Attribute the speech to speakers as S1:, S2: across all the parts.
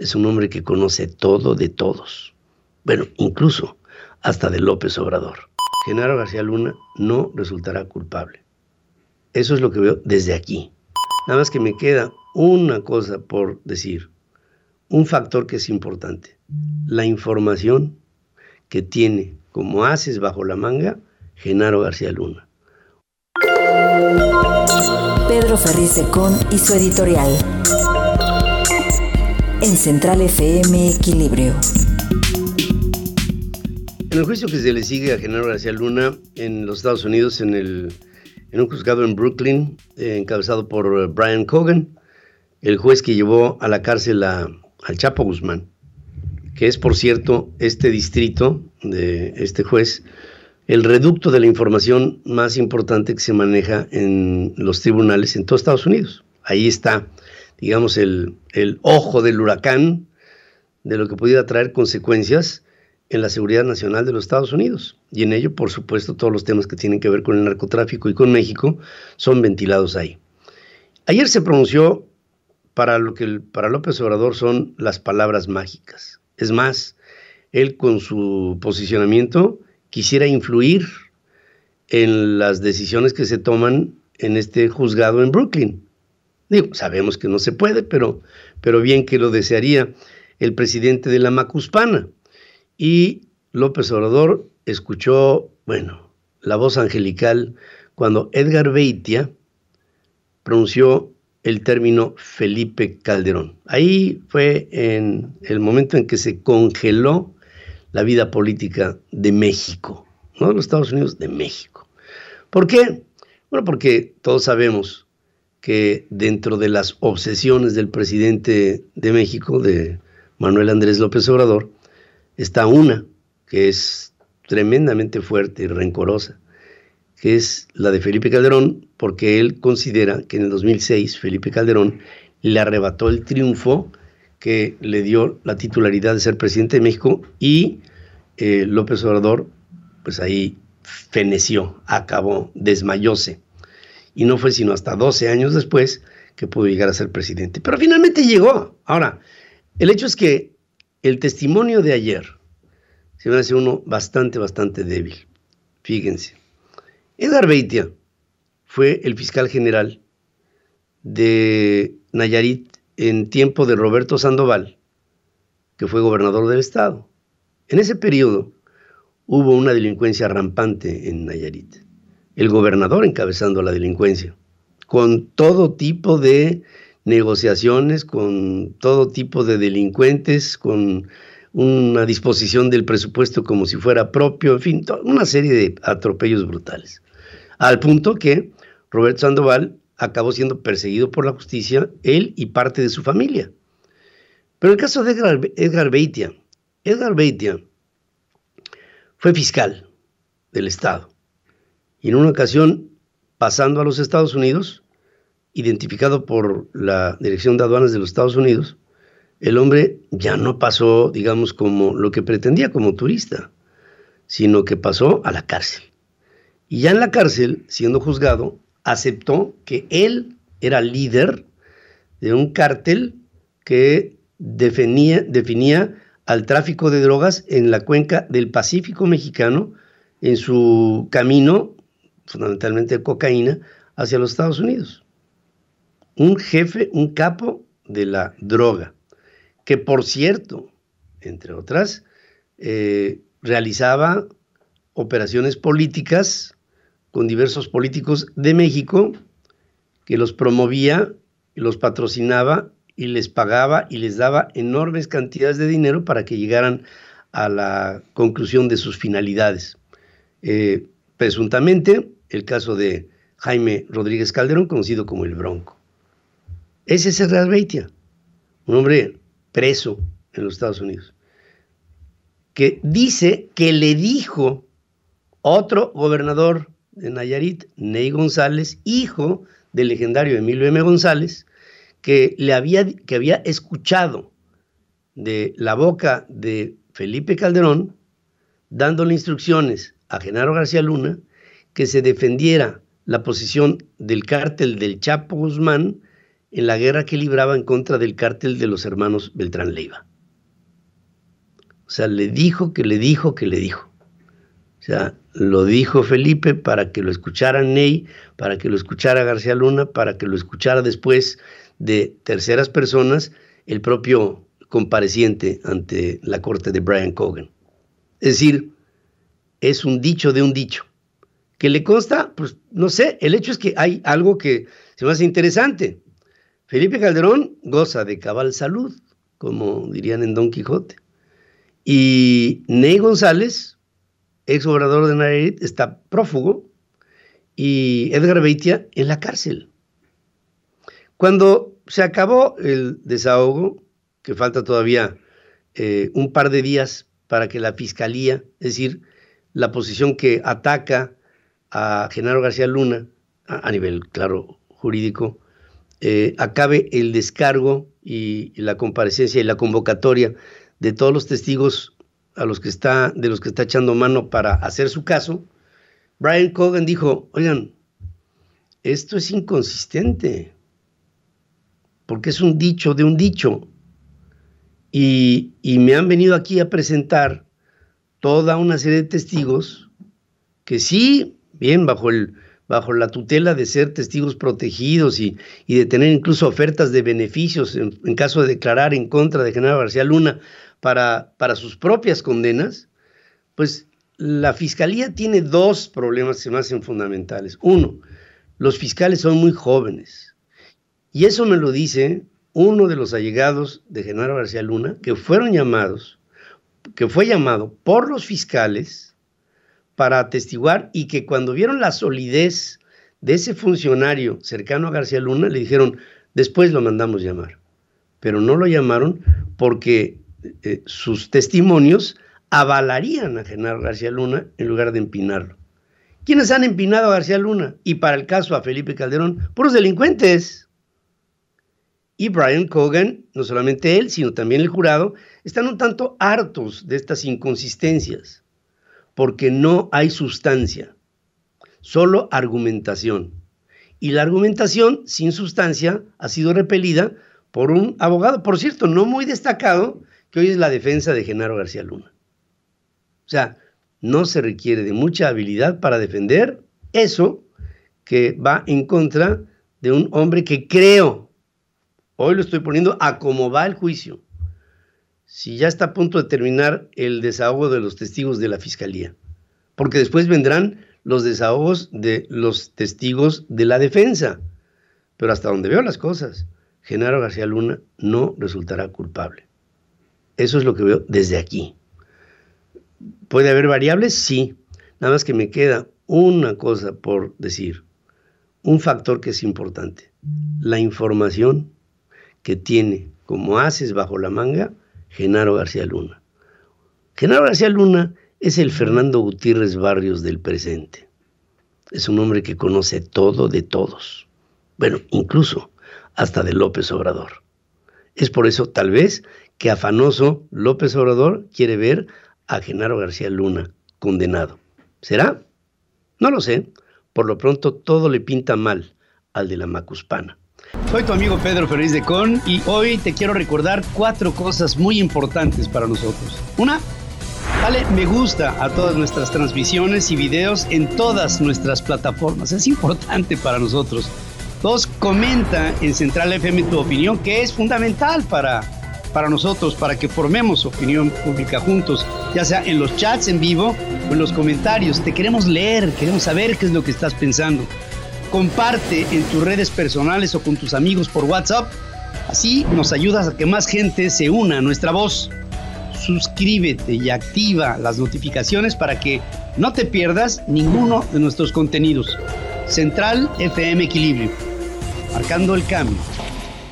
S1: Es un hombre que conoce todo de todos. Bueno, incluso hasta de López Obrador. Genaro García Luna no resultará culpable. Eso es lo que veo desde aquí. Nada más que me queda una cosa por decir. Un factor que es importante. La información que tiene como haces bajo la manga Genaro García Luna.
S2: Pedro Ferriz de Con y su editorial. En Central FM Equilibrio.
S1: En el juicio que se le sigue a Genaro García Luna en los Estados Unidos, en, el, en un juzgado en Brooklyn, eh, encabezado por eh, Brian Cogan, el juez que llevó a la cárcel a, al Chapo Guzmán, que es, por cierto, este distrito de este juez, el reducto de la información más importante que se maneja en los tribunales en todos Estados Unidos. Ahí está, digamos, el, el ojo del huracán de lo que pudiera traer consecuencias en la seguridad nacional de los Estados Unidos. Y en ello, por supuesto, todos los temas que tienen que ver con el narcotráfico y con México son ventilados ahí. Ayer se pronunció para lo que para López Obrador son las palabras mágicas. Es más, él con su posicionamiento quisiera influir en las decisiones que se toman en este juzgado en Brooklyn. Digo, sabemos que no se puede, pero, pero bien que lo desearía el presidente de la Macuspana. Y López Obrador escuchó, bueno, la voz angelical cuando Edgar Beitia pronunció el término Felipe Calderón. Ahí fue en el momento en que se congeló la vida política de México, no de los Estados Unidos, de México. ¿Por qué? Bueno, porque todos sabemos que dentro de las obsesiones del presidente de México, de Manuel Andrés López Obrador, está una que es tremendamente fuerte y rencorosa, que es la de Felipe Calderón, porque él considera que en el 2006 Felipe Calderón le arrebató el triunfo que le dio la titularidad de ser presidente de México y eh, López Obrador, pues ahí feneció, acabó, desmayóse. Y no fue sino hasta 12 años después que pudo llegar a ser presidente. Pero finalmente llegó. Ahora, el hecho es que el testimonio de ayer se me hace uno bastante, bastante débil. Fíjense. Edgar Beitia fue el fiscal general de Nayarit en tiempo de Roberto Sandoval, que fue gobernador del estado. En ese periodo hubo una delincuencia rampante en Nayarit. El gobernador encabezando la delincuencia, con todo tipo de negociaciones, con todo tipo de delincuentes, con una disposición del presupuesto como si fuera propio, en fin, una serie de atropellos brutales. Al punto que Roberto Sandoval acabó siendo perseguido por la justicia, él y parte de su familia. Pero el caso de Edgar, Edgar Beitia, Edgar Beitia fue fiscal del Estado y en una ocasión, pasando a los Estados Unidos, identificado por la Dirección de Aduanas de los Estados Unidos, el hombre ya no pasó, digamos, como lo que pretendía como turista, sino que pasó a la cárcel. Y ya en la cárcel, siendo juzgado, aceptó que él era líder de un cártel que definía, definía al tráfico de drogas en la cuenca del Pacífico mexicano en su camino, fundamentalmente cocaína, hacia los Estados Unidos. Un jefe, un capo de la droga, que por cierto, entre otras, eh, realizaba operaciones políticas con diversos políticos de México, que los promovía, los patrocinaba y les pagaba y les daba enormes cantidades de dinero para que llegaran a la conclusión de sus finalidades. Eh, presuntamente, el caso de Jaime Rodríguez Calderón, conocido como el Bronco. Ese es Real Beitia, un hombre preso en los Estados Unidos, que dice que le dijo otro gobernador de Nayarit, Ney González, hijo del legendario Emilio M. González, que, le había, que había escuchado de la boca de Felipe Calderón, dándole instrucciones a Genaro García Luna que se defendiera la posición del cártel del Chapo Guzmán en la guerra que libraba en contra del cártel de los hermanos Beltrán Leiva. O sea, le dijo que le dijo que le dijo. O sea, lo dijo Felipe para que lo escuchara Ney, para que lo escuchara García Luna, para que lo escuchara después de terceras personas el propio compareciente ante la corte de Brian Cogan. Es decir, es un dicho de un dicho. ¿Que le consta? Pues no sé, el hecho es que hay algo que se me hace interesante. Felipe Calderón goza de cabal salud, como dirían en Don Quijote. Y Ney González, ex gobernador de Nayarit, está prófugo y Edgar Beitia en la cárcel. Cuando se acabó el desahogo, que falta todavía eh, un par de días para que la fiscalía, es decir, la posición que ataca a Genaro García Luna, a, nivel, claro, jurídico, eh, acabe el descargo y, y, la comparecencia y la convocatoria de todos los testigos a los que está, de los que está echando mano para hacer su caso, Brian Cogan dijo, oigan, esto es inconsistente, porque es un dicho de un dicho. Y, y, me han venido aquí a presentar toda una serie de testigos que sí, bien, bajo, el, bajo la tutela de ser testigos protegidos y, y de tener incluso ofertas de beneficios en, caso de declarar en contra de Genaro García Luna para, para sus propias condenas, pues la fiscalía tiene dos problemas que se me hacen fundamentales. Uno, los fiscales son muy jóvenes. Y eso me lo dice uno de los allegados de Genaro García Luna, que fueron llamados, que fue llamado por los fiscales para atestiguar y que cuando vieron la solidez de ese funcionario cercano a García Luna, le dijeron, después lo mandamos llamar. Pero no lo llamaron porque eh, sus testimonios avalarían a Genaro García Luna en lugar de empinarlo. ¿Quiénes han empinado a García Luna? Y para el caso a Felipe Calderón, puros delincuentes. Y Brian Cogan, no solamente él, sino también el jurado, están un tanto hartos de estas inconsistencias, porque no hay sustancia, solo argumentación. Y la argumentación sin sustancia ha sido repelida por un abogado, por cierto, no muy destacado, que hoy es la defensa de Genaro García Luna. O sea, no se requiere de mucha habilidad para defender eso que va en contra de un hombre que creo Hoy lo estoy poniendo a cómo va el juicio. Si ya está a punto de terminar el desahogo de los testigos de la fiscalía. Porque después vendrán los desahogos de los testigos de la defensa. Pero hasta donde veo las cosas, Genaro García Luna no resultará culpable. Eso es lo que veo desde aquí. ¿Puede haber variables? Sí. Nada más que me queda una cosa por decir. Un factor que es importante. La información que tiene como haces bajo la manga Genaro García Luna. Genaro García Luna es el Fernando Gutiérrez Barrios del presente. Es un hombre que conoce todo de todos. Bueno, incluso hasta de López Obrador. Es por eso, tal vez, que afanoso López Obrador quiere ver a Genaro García Luna condenado. ¿Será? No lo sé. Por lo pronto todo le pinta mal al de la Macuspana. Soy tu amigo Pedro Ferriz de Con y hoy te quiero recordar cuatro cosas muy importantes para nosotros. Una, Dale me gusta a todas nuestras transmisiones y videos en todas nuestras plataformas. Es importante para nosotros. Dos, comenta en Central FM tu opinión, que es fundamental para, para nosotros, para que formemos opinión pública juntos, ya sea en los chats en vivo o en los comentarios. Te queremos leer, queremos saber qué es lo que estás pensando. Comparte en tus redes personales o con tus amigos por WhatsApp. Así nos ayudas a que más gente se una a nuestra voz. Suscríbete y activa las notificaciones para que no te pierdas ninguno de nuestros contenidos. Central FM Equilibrio, marcando el cambio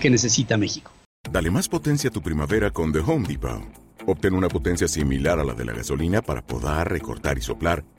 S1: que necesita México.
S3: Dale más potencia a tu primavera con The Home Depot. Obtén una potencia similar a la de la gasolina para podar, recortar y soplar